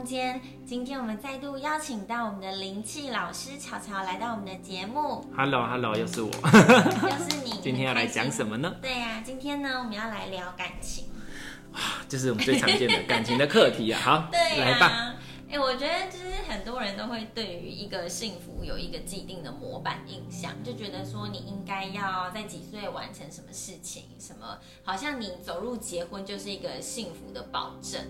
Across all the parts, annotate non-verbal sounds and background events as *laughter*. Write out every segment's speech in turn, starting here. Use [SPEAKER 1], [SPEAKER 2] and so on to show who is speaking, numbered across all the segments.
[SPEAKER 1] 空间，今天我们再度邀请到我们的灵气老师乔乔来到我们的节目。
[SPEAKER 2] Hello，Hello，又是我，
[SPEAKER 1] 又是你。*laughs*
[SPEAKER 2] 今天要来讲什么呢？
[SPEAKER 1] 对呀、啊，今天呢，我们要来聊感情。
[SPEAKER 2] 哇，这是我们最常见的感情的课题啊。好，*laughs*
[SPEAKER 1] 对啊、
[SPEAKER 2] 来吧。
[SPEAKER 1] 哎、欸，我觉得就是很多人都会对于一个幸福有一个既定的模板印象，就觉得说你应该要在几岁完成什么事情，什么好像你走入结婚就是一个幸福的保证。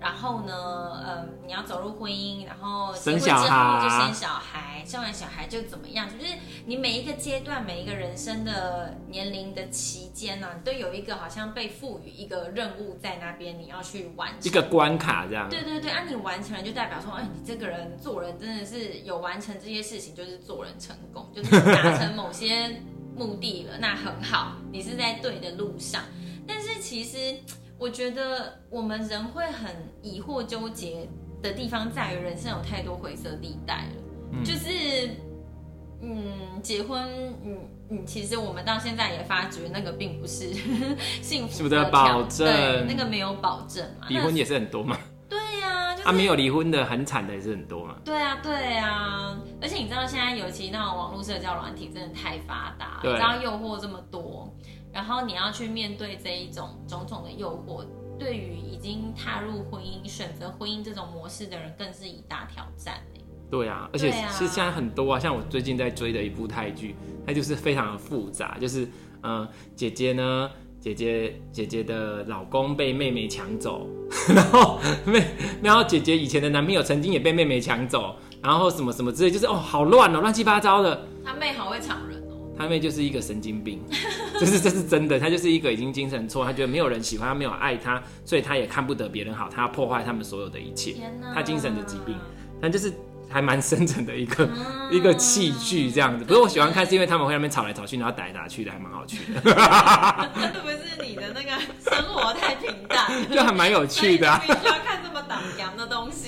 [SPEAKER 1] 然后呢，嗯，你要走入婚姻，然后结婚之后就生小孩，生完小孩就怎么样？就是你每一个阶段、每一个人生的年龄的期间呢、啊，你都有一个好像被赋予一个任务在那边，你要去完成
[SPEAKER 2] 一个关卡，这样。
[SPEAKER 1] 对对对，啊，你完成了就代表说，哎，你这个人做人真的是有完成这些事情，就是做人成功，就是达成某些目的了，那很好，你是在对的路上。但是其实。我觉得我们人会很疑惑、纠结的地方在于，人生有太多灰色地带了。嗯、就是，嗯，结婚，嗯嗯，其实我们到现在也发觉，那个并不是 *laughs* 幸福的保证，对，那个没有保证嘛。
[SPEAKER 2] 离婚也是很多嘛。
[SPEAKER 1] 对呀、啊，就是、
[SPEAKER 2] 啊，没有离婚的很惨的也是很多嘛。
[SPEAKER 1] 对啊，对啊，而且你知道现在尤其那种网络社交软体真的太发达，
[SPEAKER 2] 对
[SPEAKER 1] 你知道诱惑这么多。然后你要去面对这一种种种的诱惑，对于已经踏入婚姻、选择婚姻这种模式的人，更是一大挑战。
[SPEAKER 2] 对啊，而且是现在很多啊，像我最近在追的一部泰剧，它就是非常的复杂，就是嗯、呃，姐姐呢，姐姐姐姐的老公被妹妹抢走，*laughs* 然后妹，然后姐姐以前的男朋友曾经也被妹妹抢走，然后什么什么之类，就是哦，好乱哦，乱七八糟的。
[SPEAKER 1] 他妹好会抢人哦，
[SPEAKER 2] 他妹就是一个神经病。*laughs* 这是这是真的，他就是一个已经精神错，他觉得没有人喜欢他，没有爱他，所以他也看不得别人好，他要破坏他们所有的一切。他精神的疾病，但就是。还蛮深沉的一个、嗯、*laughs* 一个器具这样子，不是我喜欢看，是因为他们会那边吵来吵去，然后打来打去的，还蛮好趣的。*laughs*
[SPEAKER 1] 不是你的那个生活太平淡，
[SPEAKER 2] 就还蛮有趣的、啊。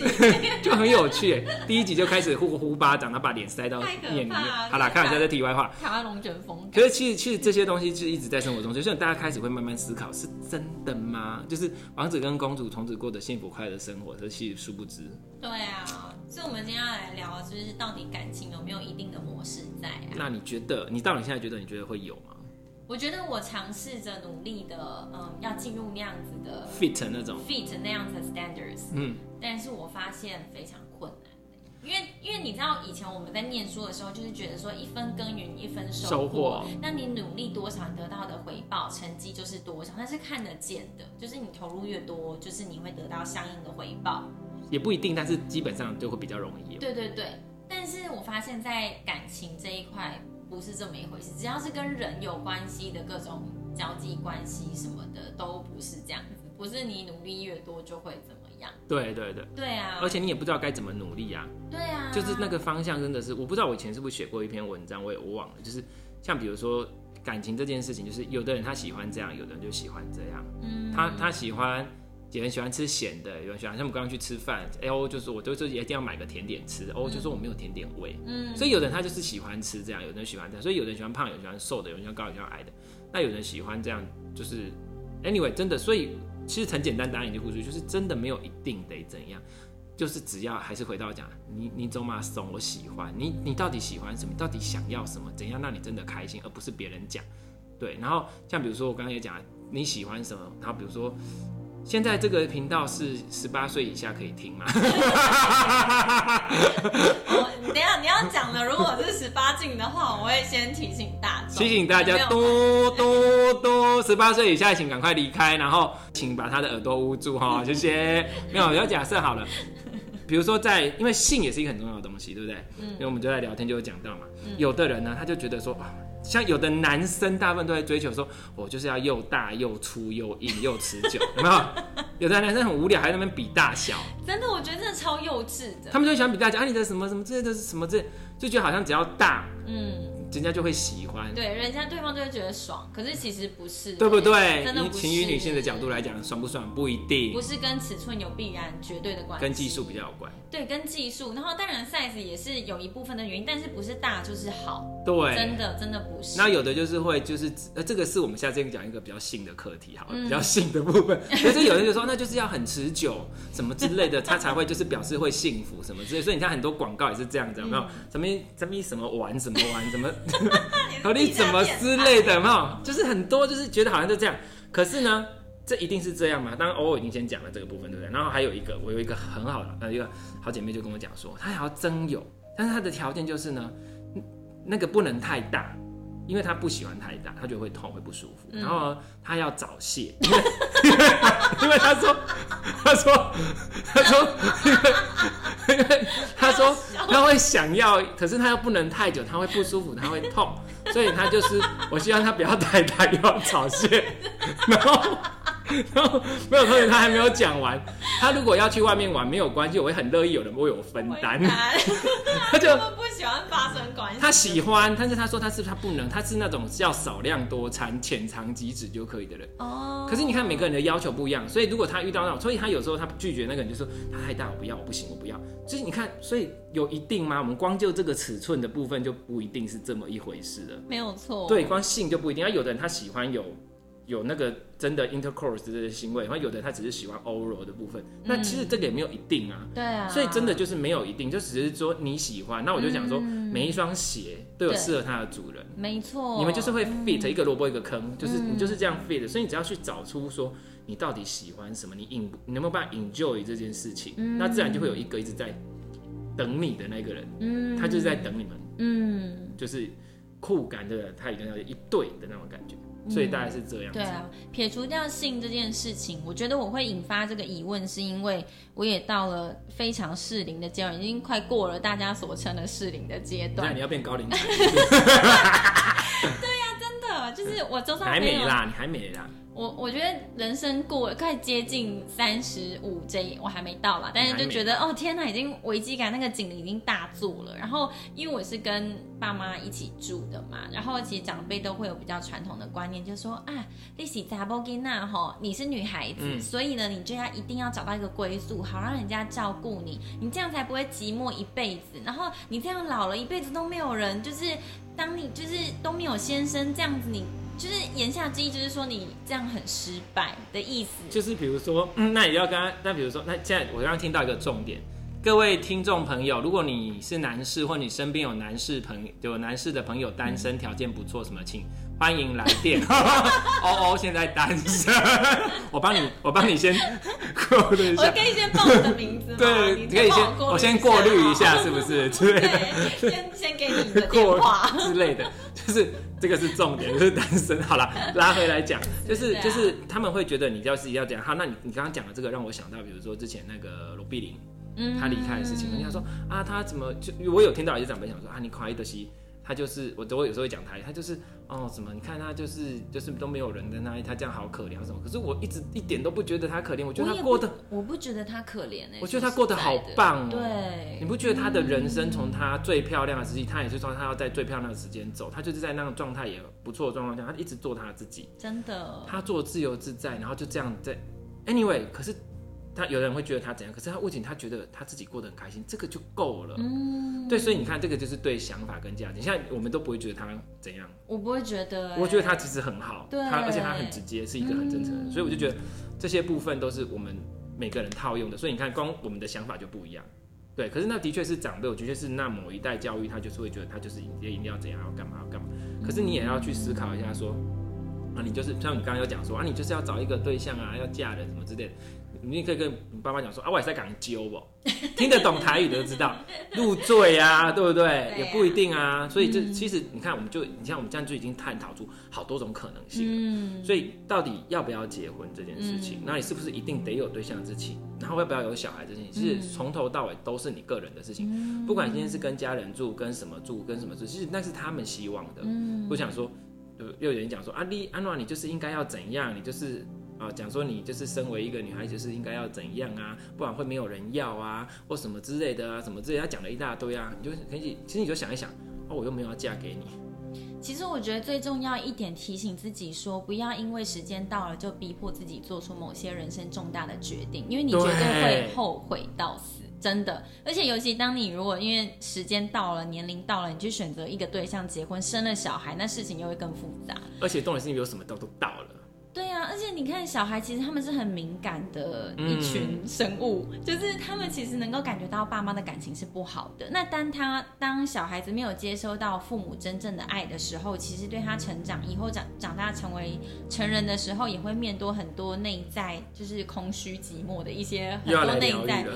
[SPEAKER 2] *laughs* 就很有趣。第一集就开始呼呼巴掌，他把脸塞到眼里面。好啦，看一下这题外话。
[SPEAKER 1] 台湾龙卷风。
[SPEAKER 2] 可是其实其实这些东西就一直在生活中，就是大家开始会慢慢思考，是真的吗？就是王子跟公主从此过得幸福快乐的生活，这其实殊不知。
[SPEAKER 1] 对啊，所以我们今天要来聊，就是到底感情有没有一定的模式在啊？
[SPEAKER 2] 那你觉得，你到底现在觉得，你觉得会有吗？
[SPEAKER 1] 我觉得我尝试着努力的，嗯，要进入那样子的
[SPEAKER 2] fit 那种。
[SPEAKER 1] Fit 那样子的 standards，嗯，但是我发现非常困难，因为因为你知道以前我们在念书的时候，就是觉得说一分耕耘一分收获，那你努力多少，你得到的回报成绩就是多少，那是看得见的，就是你投入越多，就是你会得到相应的回报。
[SPEAKER 2] 也不一定，但是基本上就会比较容易。
[SPEAKER 1] 对对对，但是我发现，在感情这一块不是这么一回事。只要是跟人有关系的各种交际关系什么的，都不是这样子。不是你努力越多就会怎么样。
[SPEAKER 2] 对对对。
[SPEAKER 1] 对啊。
[SPEAKER 2] 而且你也不知道该怎么努力啊。
[SPEAKER 1] 对啊。
[SPEAKER 2] 就是那个方向真的是，我不知道我以前是不是写过一篇文章，我也我忘了。就是像比如说感情这件事情，就是有的人他喜欢这样，有的人就喜欢这样。嗯。他他喜欢。有人喜欢吃咸的，有人喜欢像我们刚刚去吃饭，哎哦，就是我都是一定要买个甜点吃，哦，就说我没有甜点味，嗯，所以有人他就是喜欢吃这样，有人喜欢这样，所以有人喜欢胖，有人喜欢瘦的，有人喜欢高，有人喜欢矮的，那有人喜欢这样，就是 anyway 真的，所以其实很简单，答案已经付出，就是真的没有一定得怎样，就是只要还是回到讲，你你走马松，我喜欢你，你到底喜欢什么？到底想要什么？怎样让你真的开心，而不是别人讲，对，然后像比如说我刚刚也讲，你喜欢什么？然后比如说。现在这个频道是十八岁以下可以听吗？
[SPEAKER 1] 我 *laughs* 等下你要讲的，如果是十八禁的话，我会先提醒大家，
[SPEAKER 2] 提醒大家多多多，十八岁以下请赶快离开，然后请把他的耳朵捂住哈，*laughs* 谢谢。没有，要假设好了。比如说在，在因为性也是一个很重要的东西，对不对？嗯。因为我们就在聊天就有讲到嘛。嗯。有的人呢，他就觉得说，啊，像有的男生，大部分都在追求说，我就是要又大又粗又硬又持久，*laughs* 有没有？有的男生很无聊，还在那边比大小。
[SPEAKER 1] 真的，我觉得真的超幼稚的。
[SPEAKER 2] 他们就喜欢比大小，啊，你的什么什么这些都是什么这，就觉得好像只要大，嗯。人家就会喜欢，
[SPEAKER 1] 对，人家对方就会觉得爽，可是其实不是，
[SPEAKER 2] 对不对？真的不是。以情侣女性的角度来讲，爽不爽不一定，
[SPEAKER 1] 不是跟尺寸有必然绝对的关系，
[SPEAKER 2] 跟技术比较有关。
[SPEAKER 1] 对，跟技术，然后当然 size 也是有一部分的原因，但是不是大就是好，
[SPEAKER 2] 对，
[SPEAKER 1] 真的真的不是。
[SPEAKER 2] 那有的就是会就是呃，这个是我们下次讲一个比较性的课题，好了，嗯、比较性的部分。*laughs* 可是有人就说，那就是要很持久，什么之类的，他才会就是表示会幸福什么之类。所以你看很多广告也是这样子，有没有？什么什么什么玩什么玩什么。和 *laughs* 你怎么之类的嘛，就是很多就是觉得好像就这样，可是呢，这一定是这样嘛？当然，偶尔已经先讲了这个部分，对不对？然后还有一个，我有一个很好的呃一个好姐妹就跟我讲说，她想要增有，但是她的条件就是呢，那个不能太大，因为她不喜欢太大，她觉得会痛会不舒服。然后她要早泄，因为因为她说 *laughs* 她说 *laughs* 她说因为 *laughs* 他说他会想要，可是他又不能太久，他会不舒服，他会痛。所以他就是，我希望他不要太大，又要早泄，然后，*laughs* 然后没有同学他还没有讲完，他如果要去外面玩没有关系，我会很乐意有人为我分担。*laughs*
[SPEAKER 1] 他就不喜欢发生关系。
[SPEAKER 2] 他喜欢，但是他说他是他不能，他是那种要少量多餐、浅尝即止就可以的人。哦。可是你看每个人的要求不一样，所以如果他遇到那种，所以他有时候他拒绝那个人就说他太大，我不要，我不行，我不要。就是你看，所以有一定吗？我们光就这个尺寸的部分就不一定是这么一回事了。
[SPEAKER 1] 没有错。
[SPEAKER 2] 对，光性就不一定。他有的人他喜欢有。有那个真的 intercourse 这些行为，然后有的他只是喜欢 oral 的部分，嗯、那其实这个也没有一定啊。对啊。所以真的就是没有一定，就只是说你喜欢。那我就讲说，每一双鞋都有适合它的主人。没错。你们就是会 fit 一个萝卜一个坑，嗯、就是你就是这样 fit。所以你只要去找出说你到底喜欢什么，你 in 你能不能办法 enjoy 这件事情，嗯、那自然就会有一个一直在等你的那个人，嗯，他就是在等你们，嗯，就是酷感的，他一定要一对的那种感觉。所以大概是这样、嗯。对啊，
[SPEAKER 1] 撇除掉性这件事情，我觉得我会引发这个疑问，是因为我也到了非常适龄的阶段，已经快过了大家所称的适龄的阶段。
[SPEAKER 2] 那你要变高龄产？*laughs* *laughs*
[SPEAKER 1] 对呀、啊，就是我周遭还
[SPEAKER 2] 没啦，你还没啦。
[SPEAKER 1] 我我觉得人生过快接近三十五这，我还没到啦，但是就觉得哦天哪，已经危机感那个警铃已经大作了。然后因为我是跟爸妈一起住的嘛，然后其实长辈都会有比较传统的观念，就是说啊，你是查某囡仔吼，你是女孩子，嗯、所以呢，你就要一定要找到一个归宿，好让人家照顾你，你这样才不会寂寞一辈子。然后你这样老了一辈子都没有人，就是当你就是都没有先生这样子你。就是言下之意，就是说你这样很失败的意思。
[SPEAKER 2] 就是比如说，嗯，那也要跟他，那比如说，那现在我刚刚听到一个重点，各位听众朋友，如果你是男士，或你身边有男士朋友，有男士的朋友单身，条件不错，什么请。欢迎来电，*laughs* 哦哦，现在单身，我帮你，我帮你先过滤一下。
[SPEAKER 1] 我可以先报我的名字吗？
[SPEAKER 2] 对，你可以先，我先过滤一下，是不是之类的？
[SPEAKER 1] 先先给你的电话
[SPEAKER 2] 之类的，*laughs* 就是这个是重点，就是单身。好了，拉回来讲，*laughs* 就是就是他们会觉得你要是要这样。好，那你你刚刚讲的这个让我想到，比如说之前那个罗碧玲，嗯，他离开的事情，人家说啊，他怎么就我有听到一些长辈讲说啊，你快得西。他就是我，我有时候会讲他，他就是哦什么，你看他就是就是都没有人的那，他这样好可怜什么。可是我一直一点都不觉得他可怜，我觉得他过得，
[SPEAKER 1] 我，我不觉得他可怜哎，
[SPEAKER 2] 我觉得他过得好棒哦。
[SPEAKER 1] 对，
[SPEAKER 2] 你不觉得他的人生从他最漂亮的时期，嗯、他也是说他要在最漂亮的时间走，他就是在那种状态也不错的状况下，他一直做他自己，
[SPEAKER 1] 真的，
[SPEAKER 2] 他做自由自在，然后就这样在，anyway，可是。他有人会觉得他怎样，可是他为什么他觉得他自己过得很开心，这个就够了。嗯，对，所以你看，这个就是对想法跟价值。现在我们都不会觉得他怎样，
[SPEAKER 1] 我不会觉得、欸，
[SPEAKER 2] 我觉得他其实很好，
[SPEAKER 1] 对，
[SPEAKER 2] 他而且他很直接，是一个很真诚的人，嗯、所以我就觉得这些部分都是我们每个人套用的。所以你看，光我们的想法就不一样，对。可是那的确是长辈，我的确是那某一代教育，他就是会觉得他就是一定要怎样，要干嘛要干嘛。可是你也要去思考一下说，说啊，你就是像你刚刚有讲说啊，你就是要找一个对象啊，要嫁人什么之类的。你可以跟你爸妈讲说啊，我也在港揪哦，*laughs* 听得懂台语的都知道入赘啊，对不对？对啊、也不一定啊。所以这、嗯、其实你看，我们就你像我们这样就已经探讨出好多种可能性了。嗯。所以到底要不要结婚这件事情，嗯、那你是不是一定得有对象之情？然后要不要有小孩这件事情，其实从头到尾都是你个人的事情。嗯、不管今天是跟家人住，跟什么住，跟什么住，其实那是他们希望的。嗯。不想说，又有人讲说啊，你安诺你就是应该要怎样，你就是。啊，讲说你就是身为一个女孩子，就是应该要怎样啊，不然会没有人要啊，或什么之类的啊，什么之类的，他讲了一大堆啊，你就可以，其实你就想一想，哦，我又没有要嫁给你。
[SPEAKER 1] 其实我觉得最重要一点，提醒自己说，不要因为时间到了就逼迫自己做出某些人生重大的决定，因为你绝对会后悔到死，真的。而且尤其当你如果因为时间到了，年龄到了，你去选择一个对象结婚，生了小孩，那事情又会更复杂。
[SPEAKER 2] 而且重点是你有什么都都到了。
[SPEAKER 1] 对呀、啊，而且你看，小孩其实他们是很敏感的一群生物，嗯、就是他们其实能够感觉到爸妈的感情是不好的。那当他当小孩子没有接收到父母真正的爱的时候，其实对他成长以后长长大成为成人的时候，也会面多很多内在就是空虚寂寞的一些很多内在的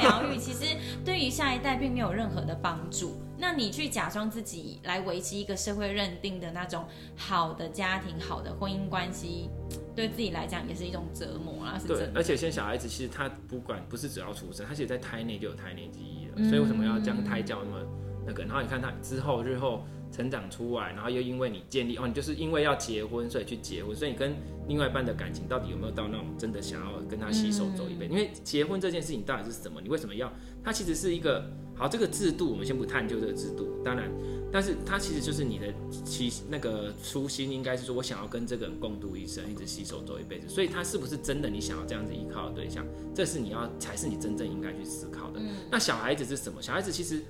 [SPEAKER 1] 疗愈。其实对于下一代并没有任何的帮助。那你去假装自己来维持一个社会认定的那种好的家庭、好的婚姻关系，对自己来讲也是一种折磨啊！
[SPEAKER 2] 对，而且现在小孩子其实他不管不是只要出生，他其实在胎内就有胎内记忆了。嗯、所以为什么要将胎教那么那个？然后你看他之后日后成长出来，然后又因为你建立哦，你就是因为要结婚，所以去结婚，所以你跟另外一半的感情到底有没有到那种真的想要跟他携手走一辈因为结婚这件事情到底是什么？你为什么要？它其实是一个。好，这个制度我们先不探究这个制度，当然，但是它其实就是你的其那个初心，应该是说我想要跟这个人共度一生，一直携手走一辈子。所以，他是不是真的你想要这样子依靠的对象？这是你要才是你真正应该去思考的。嗯、那小孩子是什么？小孩子其实。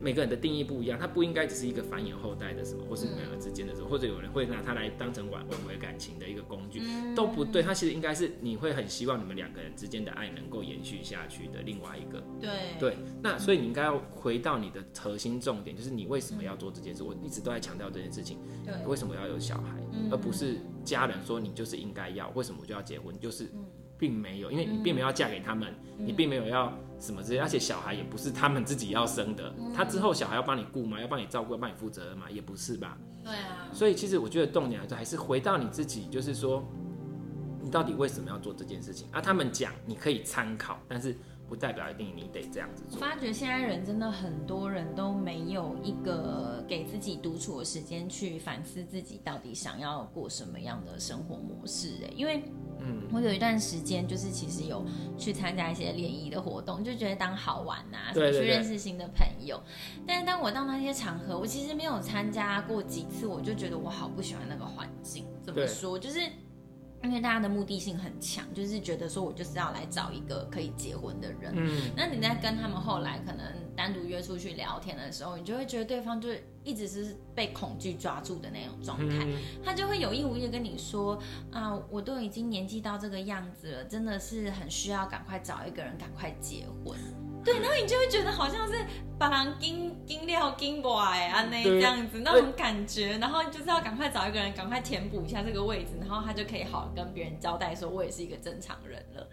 [SPEAKER 2] 每个人的定义不一样，它不应该只是一个繁衍后代的什么，或是两个之间的什么，或者有人会拿它来当成挽挽回感情的一个工具，都不对。它其实应该是你会很希望你们两个人之间的爱能够延续下去的另外一个。
[SPEAKER 1] 对
[SPEAKER 2] 对，那所以你应该要回到你的核心重点，就是你为什么要做这件事？我一直都在强调这件事情，为什么要有小孩，而不是家人说你就是应该要，为什么我就要结婚？就是。并没有，因为你并没有要嫁给他们，嗯、你并没有要什么之类，而且小孩也不是他们自己要生的，嗯、他之后小孩要帮你顾吗？要帮你照顾，要帮你负责吗？也不是吧？
[SPEAKER 1] 对啊。
[SPEAKER 2] 所以其实我觉得重点还是还是回到你自己，就是说，你到底为什么要做这件事情？啊，他们讲你可以参考，但是不代表一定你得这样子做。
[SPEAKER 1] 我发觉现在人真的很多人都没有一个给自己独处的时间去反思自己到底想要过什么样的生活模式，哎，因为。嗯，我有一段时间就是其实有去参加一些联谊的活动，就觉得当好玩呐、啊，对，对，对，去认识新的朋友。但是当我到那些场合，我其实没有参加过几次，我就觉得我好不喜欢那个环境。怎么说？就是。因为大家的目的性很强，就是觉得说我就是要来找一个可以结婚的人。嗯，那你在跟他们后来可能单独约出去聊天的时候，你就会觉得对方就是一直是被恐惧抓住的那种状态，嗯、他就会有意无意的跟你说啊，我都已经年纪到这个样子了，真的是很需要赶快找一个人，赶快结婚。对，然后你就会觉得好像是把人金金料金过来啊，那这样子那种感觉，然后就是要赶快找一个人，赶快填补一下这个位置，然后他就可以好跟别人交代说，我也是一个正常人了。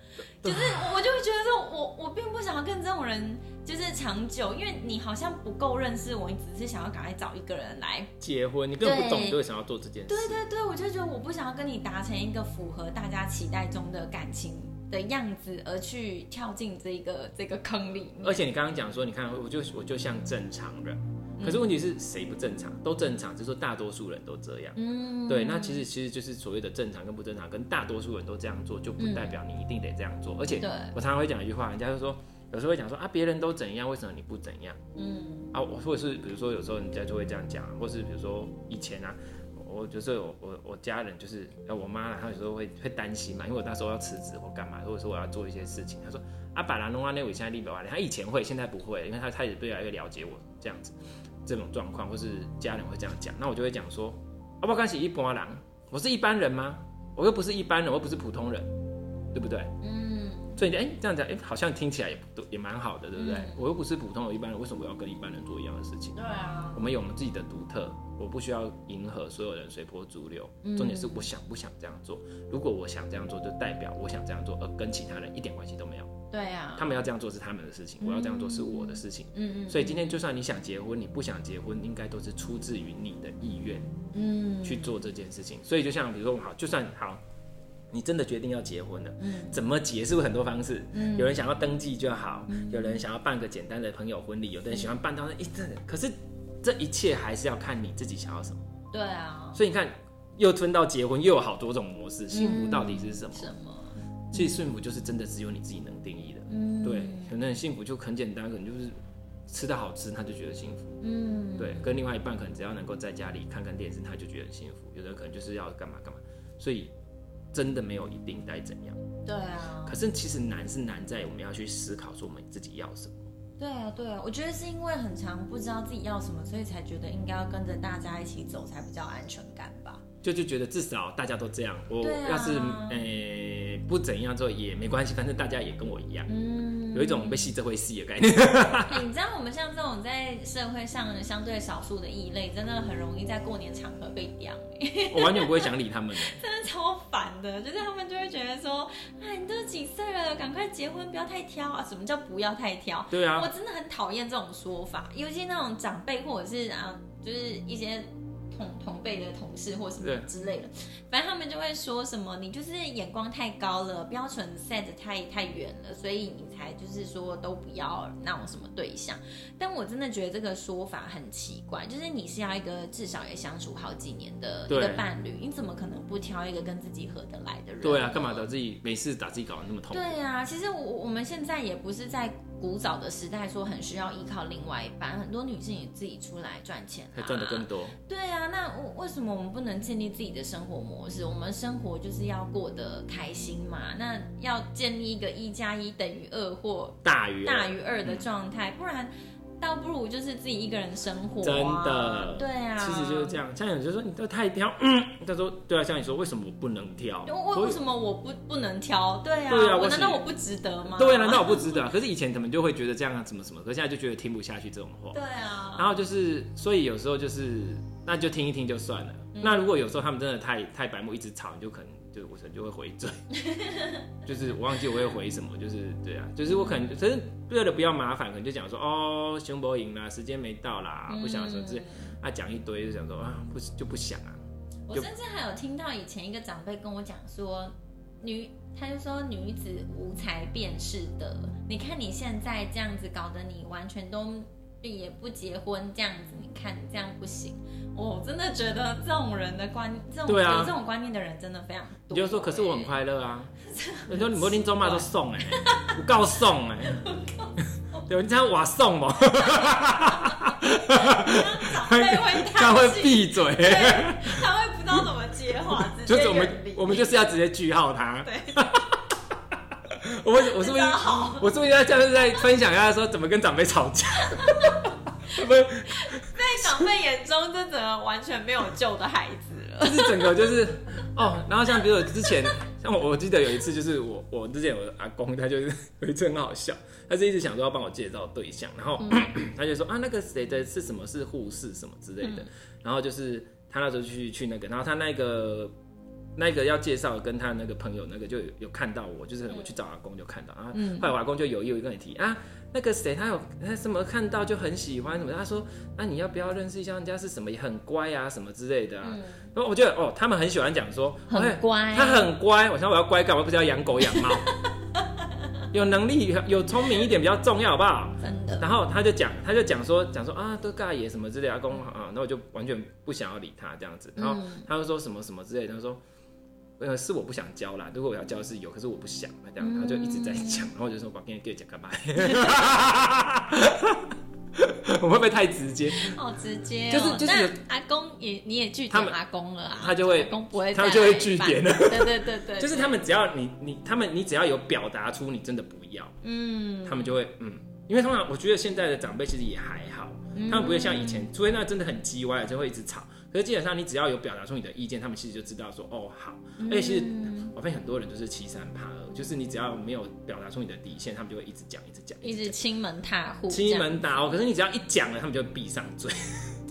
[SPEAKER 1] 就是我就会觉得说，我我并不想要跟这种人就是长久，因为你好像不够认识我，你只是想要赶快找一个人来结婚，你根本不懂，你就会想要做这件事。对对对，我就觉得我不想要跟你达成一个符合大家期待中的感情的样子，而去跳进这个这个坑里面。而且你刚刚讲说，你看，我就我就像正常人，可是问题是谁不正常？都正常，只是说大多数人都这样。嗯，对。那其实其实就是所谓的正常跟不正常，跟大多数人都这样做，就不代表你一定得这样做。而且，我常常会讲一句话，人家就说，有时候会讲说啊，别人都怎样，为什么你不怎样？嗯，啊，或者是比如说有时候人家就会这样讲，或是比如说以前啊。我就是我我我家人就是呃我妈，她有时候会会担心嘛，因为我那时候要辞职或干嘛，或者说我要做一些事情，她说啊，把兰弄啊那位现在立表啊，她以前会，现在不会，因为她她也越来越了解我这样子这种状况，或是家人会这样讲，那我就会讲说，啊，我刚是一般人，我是一般人吗？我又不是一般人，我又不是普通人，对不对？嗯。
[SPEAKER 2] 所以哎、欸，这样讲，哎、欸，好像听起来也不也蛮好的，对不对？
[SPEAKER 1] 嗯、
[SPEAKER 2] 我又不是普通的一般人，为什么我要跟一般人做一样的事情？
[SPEAKER 1] 对啊，
[SPEAKER 2] 我们有我们自己的独特，我不需要迎合所有人，随波逐流。重点是我想不想这样做。如果我想这样做，就代表我想这样做，而跟其他人一点关系都没有。
[SPEAKER 1] 对啊，
[SPEAKER 2] 他们要这样做是他们的事情，我要这样做是我的事情。
[SPEAKER 1] 嗯嗯。
[SPEAKER 2] 所以今天就算你想结婚，你不想结婚，应该都是出自于你的意愿，嗯，去做这件事情。所以就像比如说，好，就算好，你真的决定要结婚了，嗯，怎么结是不是很多方式？嗯，有人想要登记就好，有人想要办个简单的朋友婚礼，有的人喜欢办到那一阵，可是这一切还是要看你自己想要什么。
[SPEAKER 1] 对啊。所
[SPEAKER 2] 以你看，又分到结婚，又有好多种模式，幸福到底是什么？什么？其实幸福就是真的只有你自己能定义的。嗯，对，可能幸福就很简单，可能就是吃的好吃，他就觉得幸福。嗯，对，跟另外一半可能只要能够在家里看看电视，他就觉得很幸福。有的人可能就是要干嘛干嘛，所以真的没有一定该怎样。
[SPEAKER 1] 对啊。
[SPEAKER 2] 可是其实难是难在我们要去思考说我们自己要什么。
[SPEAKER 1] 对啊，对啊，我觉得是因为很长不知道自己要什么，所以才觉得应该要跟着大家一起走才比较安全感吧。
[SPEAKER 2] 就就觉得至少大家都这样，我要是诶、啊欸、不怎样做也没关系，反正大家也跟我一样，嗯，有一种被戏这回戏的概念。
[SPEAKER 1] 欸、*laughs* 你知道我们像这种在社会上相对少数的异类，真的很容易在过年场合被刁。
[SPEAKER 2] 我完全不会想理他们，*laughs*
[SPEAKER 1] 真的超烦的，就是他们就会觉得说，哎，你都几岁了，赶快结婚，不要太挑啊！什么叫不要太挑？
[SPEAKER 2] 对啊，
[SPEAKER 1] 我真的很讨厌这种说法，尤其那种长辈或者是啊，就是一些。同同辈的同事或什么之类的，反正他们就会说什么，你就是眼光太高了，标准 set 太太远了，所以你才就是说都不要那种什么对象。但我真的觉得这个说法很奇怪，就是你是要一个至少也相处好几年的一个伴侣，你怎么可能不挑一个跟自己合得来的人？
[SPEAKER 2] 对啊，干嘛把自己每次打自己搞得那么痛？
[SPEAKER 1] 对啊，其实我我们现在也不是在。古早的时代说很需要依靠另外一半，很多女性也自己出来赚钱，
[SPEAKER 2] 还赚的更多。
[SPEAKER 1] 对啊，那为什么我们不能建立自己的生活模式？我们生活就是要过得开心嘛。那要建立一个一加一等于二或大于大于二的状态，不然。倒不如就是自己一个人生活，啊，
[SPEAKER 2] 真的，
[SPEAKER 1] 对啊，
[SPEAKER 2] 其实就是这样。像有人就说你都太挑，嗯，他说对啊，像你说为什么我不能挑？
[SPEAKER 1] 为为什么我不不能挑？对啊，对啊，我难道我不值得吗？
[SPEAKER 2] 对啊，难道我不值得啊？可是以前他们就会觉得这样啊，怎么怎么，可是现在就觉得听不下去这种话。
[SPEAKER 1] 对啊，
[SPEAKER 2] 然后就是，所以有时候就是，那就听一听就算了。嗯、那如果有时候他们真的太太白目，一直吵，你就可能。就我可能就会回嘴，就是我忘记我会回什么，就是对啊，就是我可能，可是为了不要麻烦，可能就讲说哦，熊博赢啦，时间没到啦，不想说这，啊讲一堆就想说啊，不就不想啊。
[SPEAKER 1] 我甚至还有听到以前一个长辈跟我讲说，女他就说女子无才便是德，你看你现在这样子搞得你完全都。也不结婚这样子，你看这样不行。我真的觉得这种人的观，这种、啊、有这种观念的人真的非常多。
[SPEAKER 2] 你就说，可是我很快乐啊。*laughs* 你说你不听周嘛都送哎、欸，不告送哎、欸。*laughs* 对，你这样我送吗？
[SPEAKER 1] 长辈会 *laughs*
[SPEAKER 2] 他会闭嘴，
[SPEAKER 1] 他会不知道怎么接话，
[SPEAKER 2] 就是我们我们就是要直接句号他。对。我我是不是我是不是要这样在分享一下说怎么跟长辈吵架？不是
[SPEAKER 1] 在长辈眼中，这整个完全没有救的孩子了。
[SPEAKER 2] 就是整个就是哦，然后像比如之前，*laughs* 像我我记得有一次，就是我我之前我的阿公，他就是有一次很好笑，他是一直想说要帮我介绍对象，然后、嗯、*clears throat* 他就说啊那个谁的是什么是护士什么之类的，嗯、然后就是他那时候去去那个，然后他那个。那个要介绍跟他那个朋友那个就有，有看到我，就是我去找阿公就看到啊，后来我阿公就有意有跟你提啊，那个谁他有他什么看到就很喜欢什么，他说那、啊、你要不要认识一下人家是什么也很乖啊什么之类的啊，然后我觉得哦他们很喜欢讲说
[SPEAKER 1] 很乖，
[SPEAKER 2] 他很乖，我想我要乖干嘛？不是要养狗养猫，*laughs* 有能力有聪明一点比较重要好不好？
[SPEAKER 1] 真的。
[SPEAKER 2] 然后他就讲他就讲说讲说啊都尬爷什么之类的阿公啊，那我就完全不想要理他这样子，然后他就说什么什么之类的，他说。呃，是我不想教啦。如果我要教是有，可是我不想。这样，他就一直在讲，然后我就说：“把给你给讲干嘛？” *laughs* 我会不会太直接？
[SPEAKER 1] 好直接、哦，
[SPEAKER 2] 就是就是
[SPEAKER 1] 阿公也你也拒点阿公了啊，
[SPEAKER 2] 他就会
[SPEAKER 1] 阿公不会，
[SPEAKER 2] 他就会拒点了。
[SPEAKER 1] 对对对对，*laughs*
[SPEAKER 2] 就是他们只要你你他们你只要有表达出你真的不要，嗯，他们就会嗯，因为通常我觉得现在的长辈其实也还好，嗯、他们不会像以前，除非那真的很叽歪，就会一直吵。可是基本上你只要有表达出你的意见，他们其实就知道说哦好。而且其实我发现很多人都是欺善怕恶，就是你只要没有表达出你的底线，他们就会一直讲一直讲，
[SPEAKER 1] 一直亲门踏户，
[SPEAKER 2] 亲门打哦。可是你只要一讲了，他们就闭上嘴。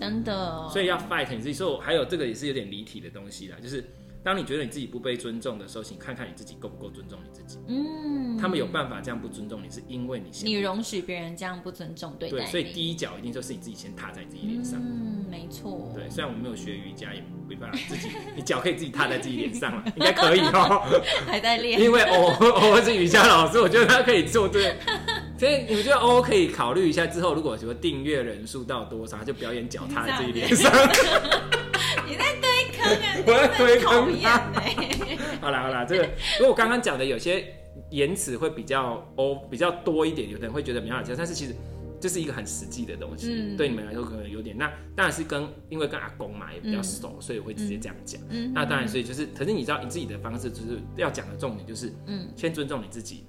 [SPEAKER 1] 真的。*laughs*
[SPEAKER 2] 所以要 fight 你自己。所以我还有这个也是有点离题的东西啦，就是。当你觉得你自己不被尊重的时候，请看看你自己够不够尊重你自己。嗯，他们有办法这样不尊重你，是因为你先
[SPEAKER 1] 你容许别人这样不尊重对待。
[SPEAKER 2] 对，所以第一脚一定就是你自己先踏在自己脸上。
[SPEAKER 1] 嗯，没错。
[SPEAKER 2] 对，虽然我没有学瑜伽，也没办法自己，*laughs* 你脚可以自己踏在自己脸上了，应该可以哦。*laughs*
[SPEAKER 1] 还在练。
[SPEAKER 2] 因为欧欧是瑜伽老师，我觉得他可以做对。所以你们觉得 O 可以考虑一下，之后如果什么订阅人数到多少，他就表演脚踏在自己脸上。*laughs* *laughs* 我在推坑啊！*laughs* 好啦好啦，这个如果我刚刚讲的有些言辞会比较哦比较多一点，有的人会觉得没法接受，但是其实这是一个很实际的东西，嗯、对你们来说可能有点。那当然是跟因为跟阿公嘛也比较熟，嗯、所以我会直接这样讲。嗯、那当然，所以就是，可是你知道你自己的方式，就是要讲的重点就是，嗯，先尊重你自己，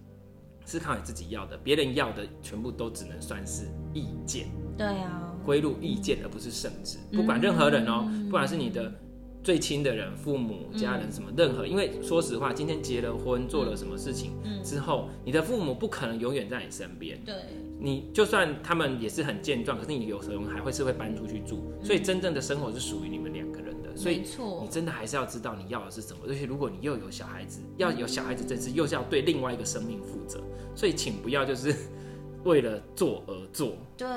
[SPEAKER 2] 思考你自己要的，别人要的全部都只能算是意见。
[SPEAKER 1] 对啊。
[SPEAKER 2] 归入意见，而不是圣旨。不管任何人哦，不管是你的最亲的人、父母、家人什么，任何，因为说实话，今天结了婚，做了什么事情之后，你的父母不可能永远在你身边。
[SPEAKER 1] 对，
[SPEAKER 2] 你就算他们也是很健壮，可是你有时候还会是会搬出去住。所以真正的生活是属于你们两个人的。所以你真的还是要知道你要的是什么。而且如果你又有小孩子，要有小孩子这次又是要对另外一个生命负责。所以请不要就是 *laughs* 为了做而做。
[SPEAKER 1] 对。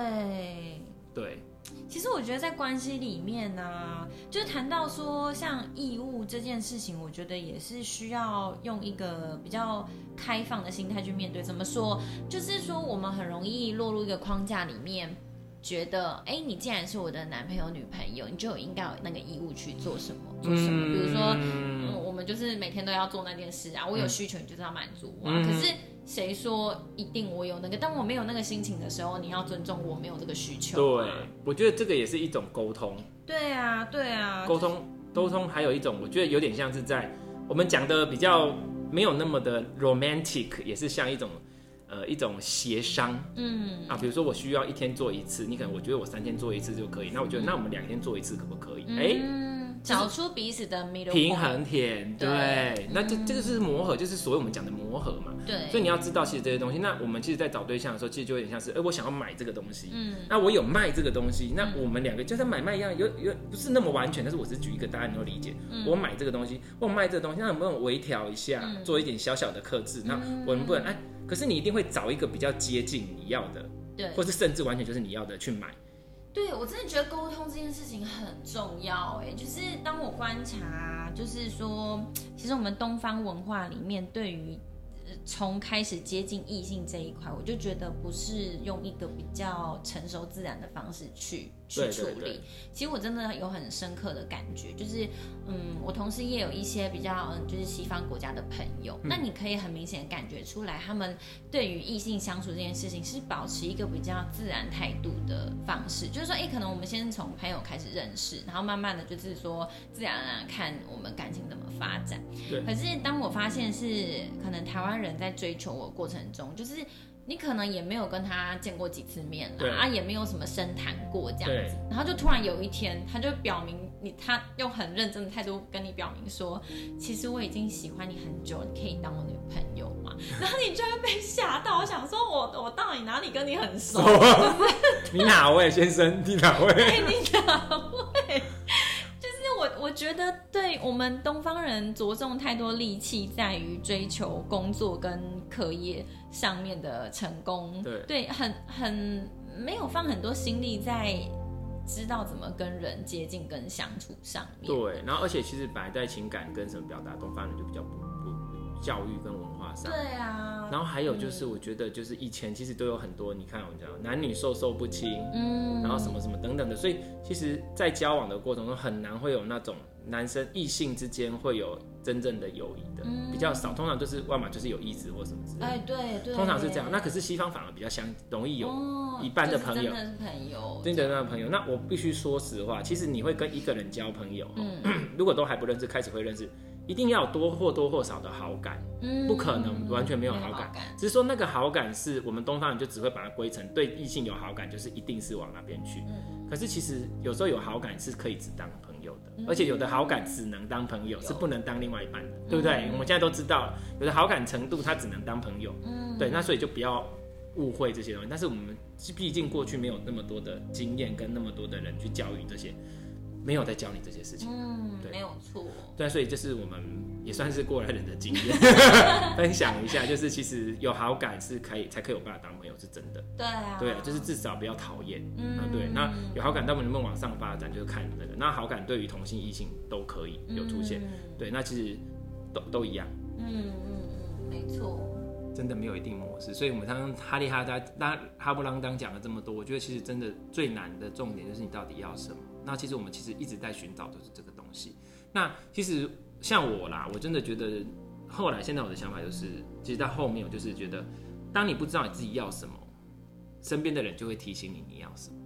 [SPEAKER 2] 对，
[SPEAKER 1] 其实我觉得在关系里面呢、啊，就是谈到说像义务这件事情，我觉得也是需要用一个比较开放的心态去面对。怎么说？就是说我们很容易落入一个框架里面，觉得，哎，你既然是我的男朋友、女朋友，你就应该有那个义务去做什么，做什么。嗯、比如说，嗯，我们就是每天都要做那件事啊，我有需求，你就是要满足我、啊。嗯、可是。谁说一定我有那个？当我没有那个心情的时候，你要尊重我没有这个需求。
[SPEAKER 2] 对，我觉得这个也是一种沟通。
[SPEAKER 1] 对啊，对啊，
[SPEAKER 2] 沟通，沟通还有一种，我觉得有点像是在我们讲的比较没有那么的 romantic，也是像一种呃一种协商。嗯啊，比如说我需要一天做一次，你可能我觉得我三天做一次就可以，那我觉得那我们两天做一次可不可以？哎、嗯。欸找出彼此的平衡点，对，对那这这个是磨合，就是所谓我们讲的磨合嘛。对，所以你要知道，其实这些东西，那我们其实，在找对象的时候，其实就有点像是，哎、欸，我想要买这个东西，嗯，那我有卖这个东西，那我们两个就像买卖一样，有有不是那么完全，但是我是举一个大家能够理解，嗯、我买这个东西，我卖这个东西，那能不能微调一下，嗯、做一点小小的克制？那我能不能，哎、欸，可是你一定会找一个比较接近你要的，对，或是甚至完全就是你要的去买。
[SPEAKER 1] 对，我真的觉得沟通这件事情很重要，哎，就是当我观察，就是说，其实我们东方文化里面对于。从开始接近异性这一块，我就觉得不是用一个比较成熟自然的方式去去处理。对对对。其实我真的有很深刻的感觉，就是嗯，我同时也有一些比较嗯，就是西方国家的朋友，嗯、那你可以很明显感觉出来，他们对于异性相处这件事情是保持一个比较自然态度的方式，就是说，哎，可能我们先从朋友开始认识，然后慢慢的就是说自然而然看我们感情怎么发展。对。可是当我发现是可能台湾人。在追求我过程中，就是你可能也没有跟他见过几次面了，对啊，也没有什么深谈过这样子，然后就突然有一天，他就表明你，他用很认真的态度跟你表明说，其实我已经喜欢你很久，你可以当我女朋友嘛？*laughs* 然后你就会被吓到，我想说我我到底哪里跟你很熟？*laughs*
[SPEAKER 2] 你哪位先生？你哪位？
[SPEAKER 1] 你哪位？觉得，对我们东方人着重太多力气在于追求工作跟课业上面的成功，对对，很很没有放很多心力在知道怎么跟人接近跟相处上面。
[SPEAKER 2] 对，然后而且其实摆在情感跟什么表达，东方人就比较不不教育跟文化上。
[SPEAKER 1] 对啊。
[SPEAKER 2] 然后还有就是，我觉得就是以前其实都有很多，你看我们讲男女授受不亲，嗯，然后什么什么等等的，所以其实，在交往的过程中很难会有那种男生异性之间会有真正的友谊的，嗯、比较少，通常就是要么就是有意思或什么之类的。哎，
[SPEAKER 1] 对对。
[SPEAKER 2] 通常是这样，那可是西方反而比较相容易有一般的朋友，
[SPEAKER 1] 真的是朋友，
[SPEAKER 2] 真的那朋友。那我必须说实话，其实你会跟一个人交朋友，嗯，*clears throat* 如果都还不认识，开始会认识。一定要有多或多或少的好感，不可能完全没有好感。只是说那个好感是我们东方人就只会把它归成对异性有好感，就是一定是往那边去。可是其实有时候有好感是可以只当朋友。友的，而且有的好感只能当朋友，是不能当另外一半的，对不对？我们现在都知道，有的好感程度它只能当朋友，对，那所以就不要误会这些东西。但是我们毕竟过去没有那么多的经验跟那么多的人去教育这些。没有在教你这些事情，
[SPEAKER 1] 嗯，
[SPEAKER 2] 对，
[SPEAKER 1] 没有错，
[SPEAKER 2] 对，所以这是我们也算是过来人的经验，*laughs* 分享一下，就是其实有好感是可以才可以有办法当朋友，是真的，
[SPEAKER 1] 对啊，
[SPEAKER 2] 对啊，就是至少不要讨厌，
[SPEAKER 1] 嗯，
[SPEAKER 2] 对，那有好感，他们能不能往上发展，就是看那个，那好感对于同性异性都可以有出现，对，那其实都都一样，
[SPEAKER 1] 嗯嗯嗯，没错，
[SPEAKER 2] 真的没有一定模式，所以我们刚刚哈利哈达那哈不啷当讲了这么多，我觉得其实真的最难的重点就是你到底要什么。那其实我们其实一直在寻找的是这个东西。那其实像我啦，我真的觉得后来现在我的想法就是，其实到后面我就是觉得，当你不知道你自己要什么，身边的人就会提醒你你要什么。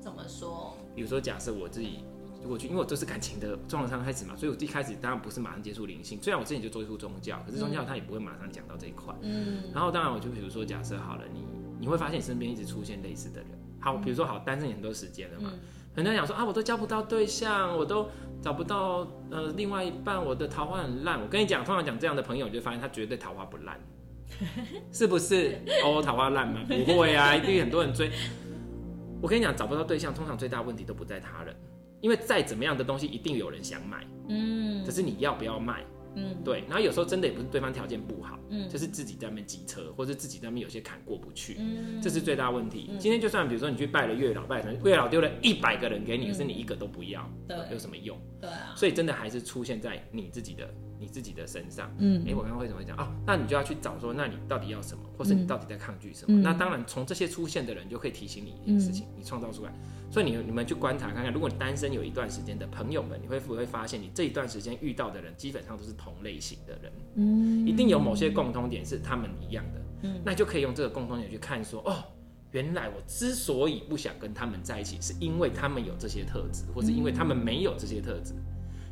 [SPEAKER 1] 怎么说？
[SPEAKER 2] 比如说，假设我自己如果去，因为我这是感情的状况上开始嘛，所以我一开始当然不是马上接触灵性。虽然我之前就做一出宗教，可是宗教它也不会马上讲到这一块。嗯。然后当然我就比如说，假设好了，你你会发现你身边一直出现类似的人。好，比如说好，单身很多时间了嘛。嗯很多人讲说啊，我都交不到对象，我都找不到呃另外一半，我的桃花很烂。我跟你讲，通常讲这样的朋友，你就发现他绝对桃花不烂，*laughs* 是不是？哦，桃花烂吗？不会啊，一定很多人追。我跟你讲，找不到对象，通常最大问题都不在他人，因为再怎么样的东西，一定有人想买，嗯，可是你要不要卖。嗯，对，然后有时候真的也不是对方条件不好，嗯，就是自己在那边挤车，或者自己在那边有些坎过不去，嗯，这是最大问题。嗯、今天就算比如说你去拜了月老，拜成月老丢了一百个人给你，可是你一个都不要，对，有什么用？对啊，所以真的还是出现在你自己的你自己的身上。嗯，哎，我刚刚为什么会讲啊，那你就要去找说，那你到底要什么，或是你到底在抗拒什么？嗯、那当然，从这些出现的人就可以提醒你一件事情，嗯、你创造出来。所以你你们去观察看看，如果你单身有一段时间的朋友们，你会不会发现你这一段时间遇到的人基本上都是同类型的人，嗯，一定有某些共通点是他们一样的，嗯，那就可以用这个共通点去看说，哦，原来我之所以不想跟他们在一起，是因为他们有这些特质，或是因为他们没有这些特质。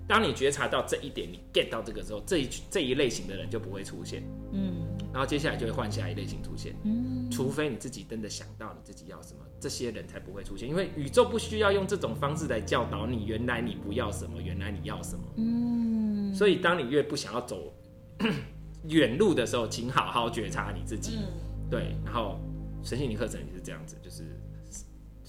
[SPEAKER 2] 当你觉察到这一点，你 get 到这个之后，这一这一类型的人就不会出现，嗯，然后接下来就会换下一类型出现，嗯，除非你自己真的想到你自己要什么，这些人才不会出现，因为宇宙不需要用这种方式来教导你，原来你不要什么，原来你要什么，嗯，所以当你越不想要走 *coughs* 远路的时候，请好好觉察你自己，嗯，对，然后神性灵课程也是这样子，就是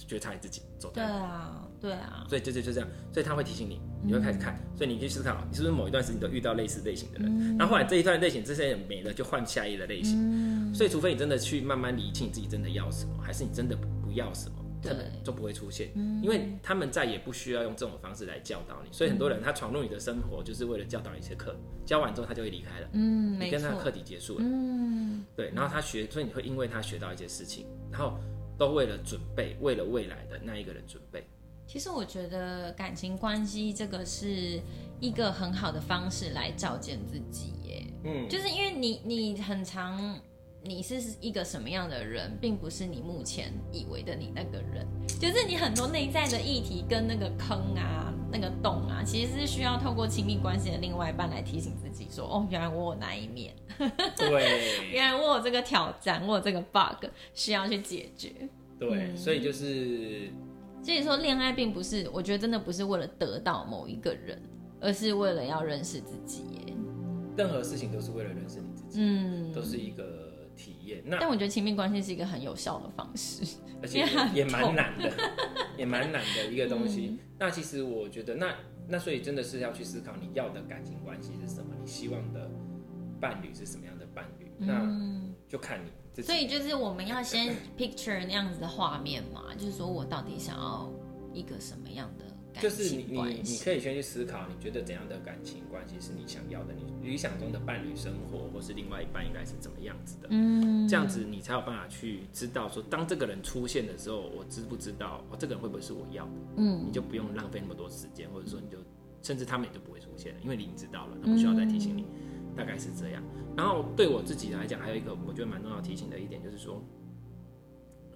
[SPEAKER 2] 觉察你自己走对
[SPEAKER 1] 啊。对啊，
[SPEAKER 2] 所以就就就这样，所以他会提醒你，你会开始看，嗯、所以你去思考，你是不是某一段时间都遇到类似类型的人，嗯、然后后来这一段类型这些人没了，就换下一个类型。嗯、所以除非你真的去慢慢理清你自己真的要什么，还是你真的不要什么，对，就不会出现，嗯、因为他们再也不需要用这种方式来教导你。所以很多人他闯入你的生活，就是为了教导你一些课，教完之后他就会离开了，嗯，你跟他的课题结束了，嗯，对，然后他学，所以你会因为他学到一些事情，然后都为了准备，为了未来的那一个人准备。
[SPEAKER 1] 其实我觉得感情关系这个是一个很好的方式来照见自己耶。嗯，就是因为你你很常你是一个什么样的人，并不是你目前以为的你那个人，就是你很多内在的议题跟那个坑啊、那个洞啊，其实是需要透过亲密关系的另外一半来提醒自己说，哦，原来我有那一面，
[SPEAKER 2] 对，*laughs*
[SPEAKER 1] 原来我有这个挑战，我有这个 bug 需要去解决。
[SPEAKER 2] 对，嗯，所以就是。
[SPEAKER 1] 所以说，恋爱并不是，我觉得真的不是为了得到某一个人，而是为了要认识自己耶。
[SPEAKER 2] 任何事情都是为了认识你自己，嗯，都是一个体验。那
[SPEAKER 1] 但我觉得亲密关系是一个很有效的方式，*laughs*
[SPEAKER 2] 而且也蛮难的，也蛮难的一个东西。嗯、那其实我觉得那，那那所以真的是要去思考你要的感情关系是什么，你希望的伴侣是什么样的伴侣，嗯、那就看你。
[SPEAKER 1] 所以就是我们要先 picture 那样子的画面嘛，就是说我到底想要一个什么样的
[SPEAKER 2] 就是你你你可以先去思考，你觉得怎样的感情关系是你想要的？你理想中的伴侣生活或是另外一半应该是怎么样子的？嗯，这样子你才有办法去知道说，当这个人出现的时候，我知不知道哦，这个人会不会是我要的？嗯，你就不用浪费那么多时间，或者说你就甚至他们也就不会出现了，因为你已经知道了，他不需要再提醒你。嗯大概是这样，然后对我自己来讲，还有一个我觉得蛮重要提醒的一点，就是说，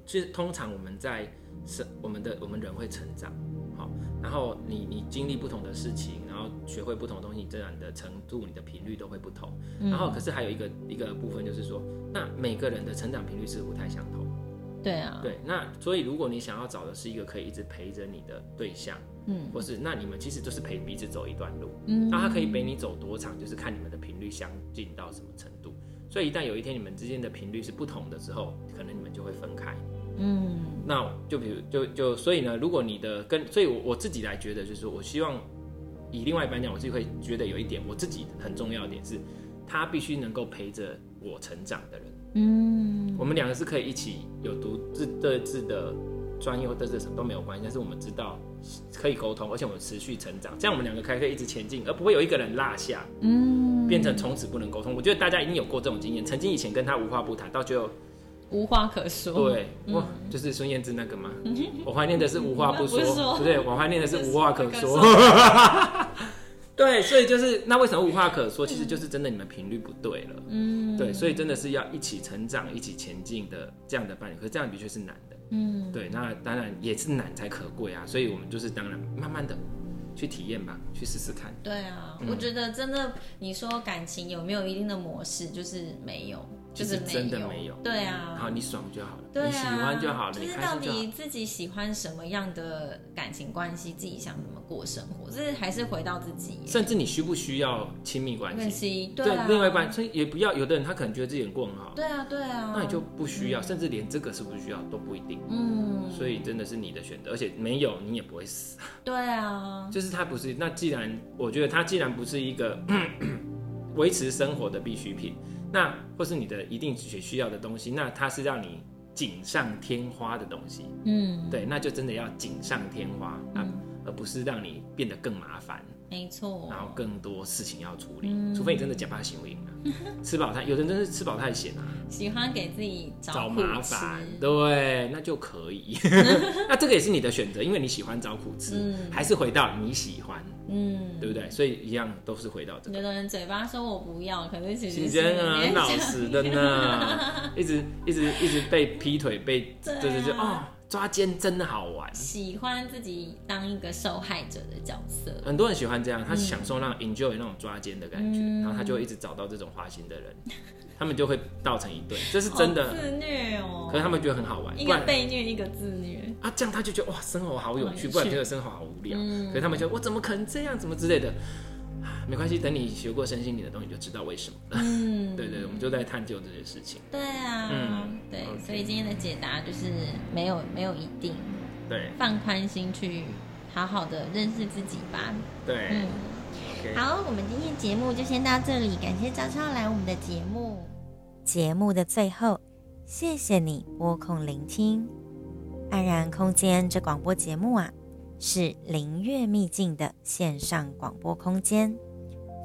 [SPEAKER 2] 其实通常我们在生我们的我们人会成长，好，然后你你经历不同的事情，然后学会不同的东西，这样的程度，你的频率都会不同。然后可是还有一个一个部分就是说，那每个人的成长频率是不太相同，
[SPEAKER 1] 对啊，
[SPEAKER 2] 对，那所以如果你想要找的是一个可以一直陪着你的对象，嗯，或是那你们其实就是陪彼此走一段路，嗯，那他可以陪你走多长，就是看你们的频率相近到什么程度。所以一旦有一天你们之间的频率是不同的时候，可能你们就会分开，嗯，那就比如就就所以呢，如果你的跟所以我我自己来觉得就是我希望以另外一半讲，我自己会觉得有一点我自己很重要的点是，他必须能够陪着我成长的人。嗯，我们两个是可以一起有独自各自的专业或者是什么都没有关系，但是我们知道可以沟通，而且我们持续成长，这样我们两个才可以一直前进，而不会有一个人落下，嗯，变成从此不能沟通。我觉得大家一定有过这种经验，曾经以前跟他无话不谈，到最后
[SPEAKER 1] 无话可说。
[SPEAKER 2] 对，哇，嗯、就是孙燕姿那个吗？我怀念的是无话不说，*laughs* 不，不对，我怀念的是无话可说。*laughs* 对，所以就是那为什么无话可说？其实就是真的你们频率不对了。嗯，对，所以真的是要一起成长、一起前进的这样的伴侣，可是这样的确是难的。嗯，对，那当然也是难才可贵啊。所以我们就是当然慢慢的去体验吧，去试试看。
[SPEAKER 1] 对啊，嗯、我觉得真的，你说感情有没有一定的模式？就是没有。就是
[SPEAKER 2] 真的没有，
[SPEAKER 1] 对啊，
[SPEAKER 2] 好，你爽就好了，
[SPEAKER 1] 对啊，
[SPEAKER 2] 你喜欢就好了，
[SPEAKER 1] 就是到底自己喜欢什么样的感情关系，自己想怎么过生活，这是还是回到自己。
[SPEAKER 2] 甚至你需不需要亲密关系？
[SPEAKER 1] 对啊，
[SPEAKER 2] 另外一半，所以也不要。有的人他可能觉得自己过很好，
[SPEAKER 1] 对啊，对啊，
[SPEAKER 2] 那你就不需要，甚至连这个是不是需要都不一定。嗯，所以真的是你的选择，而且没有你也不会死。
[SPEAKER 1] 对啊，*laughs*
[SPEAKER 2] 就是他不是。那既然我觉得他既然不是一个 *coughs* 维持生活的必需品。那或是你的一定所需要的东西，那它是让你锦上添花的东西，嗯，对，那就真的要锦上添花，那，而不是让你变得更麻烦。
[SPEAKER 1] 没错，
[SPEAKER 2] 然后更多事情要处理，嗯、除非你真的假扮行为啊，*laughs* 吃饱太，有人真是吃饱太闲啊，
[SPEAKER 1] 喜欢给自己找，
[SPEAKER 2] 找麻烦，对，那就可以，*laughs* 那这个也是你的选择，因为你喜欢找苦吃，嗯、还是回到你喜欢，嗯，对不对？所以一样都是回到这个。
[SPEAKER 1] 有的人嘴巴说我不要，可是其实
[SPEAKER 2] 真的很，老实的。呢，*laughs* 一直一直一直被劈腿，被对对对哦。抓奸真的好玩，
[SPEAKER 1] 喜欢自己当一个受害者的角色。
[SPEAKER 2] 很多人喜欢这样，他享受那种 enjoy 那种抓奸的感觉，嗯、然后他就会一直找到这种花心的人，他们就会倒成一对，这是真的。
[SPEAKER 1] 自虐哦，
[SPEAKER 2] 可是他们觉得很好玩，
[SPEAKER 1] 一个被虐，一个自虐
[SPEAKER 2] 啊，这样他就觉得哇，生活好有趣，不然觉得生活好无聊。嗯、可是他们觉得我怎么可能这样，怎么之类的。没关系，等你学过身心灵的东西，就知道为什么了。嗯，*laughs* 对，对对，我们就在探究这些事情。
[SPEAKER 1] 对啊，嗯，对，Okay. 所以今天的解答就是没有没有一定，
[SPEAKER 2] 对，
[SPEAKER 1] 放宽心去好好的认识自己吧。
[SPEAKER 2] 对，嗯
[SPEAKER 1] ，Okay. 好，我们今天节目就先到这里，感谢昭昭来我们的节目。节目的最后，谢谢你拨空聆听安然空间这广播节目啊。是灵悦秘境的线上广播空间，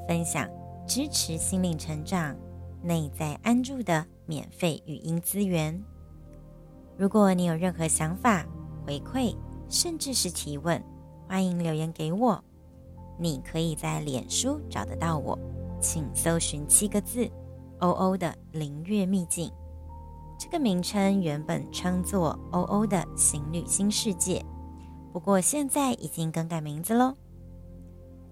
[SPEAKER 1] 分享支持心灵成长、内在安住的免费语音资源。如果你有任何想法、回馈，甚至是提问，欢迎留言给我。你可以在脸书找得到我，请搜寻七个字“欧欧的灵悦秘境”。这个名称原本称作“欧欧的行旅新世界”。不过现在已经更改名字喽。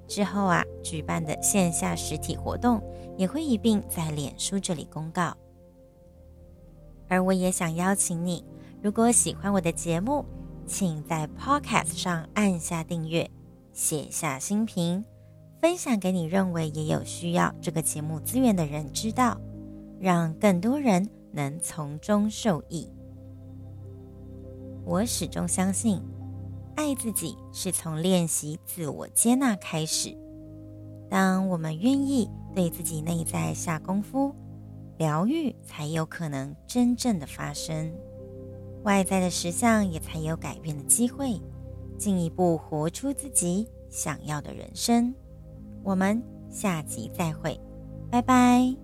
[SPEAKER 1] 之后啊，举办的线下实体活动也会一并在脸书这里公告。而我也想邀请你，如果喜欢我的节目，请在 Podcast 上按下订阅，写下心评，分享给你认为也有需要这个节目资源的人知道，让更多人能从中受益。我始终相信。爱自己是从练习自我接纳开始。当我们愿意对自己内在下功夫，疗愈才有可能真正的发生，外在的实相也才有改变的机会，进一步活出自己想要的人生。我们下集再会，拜拜。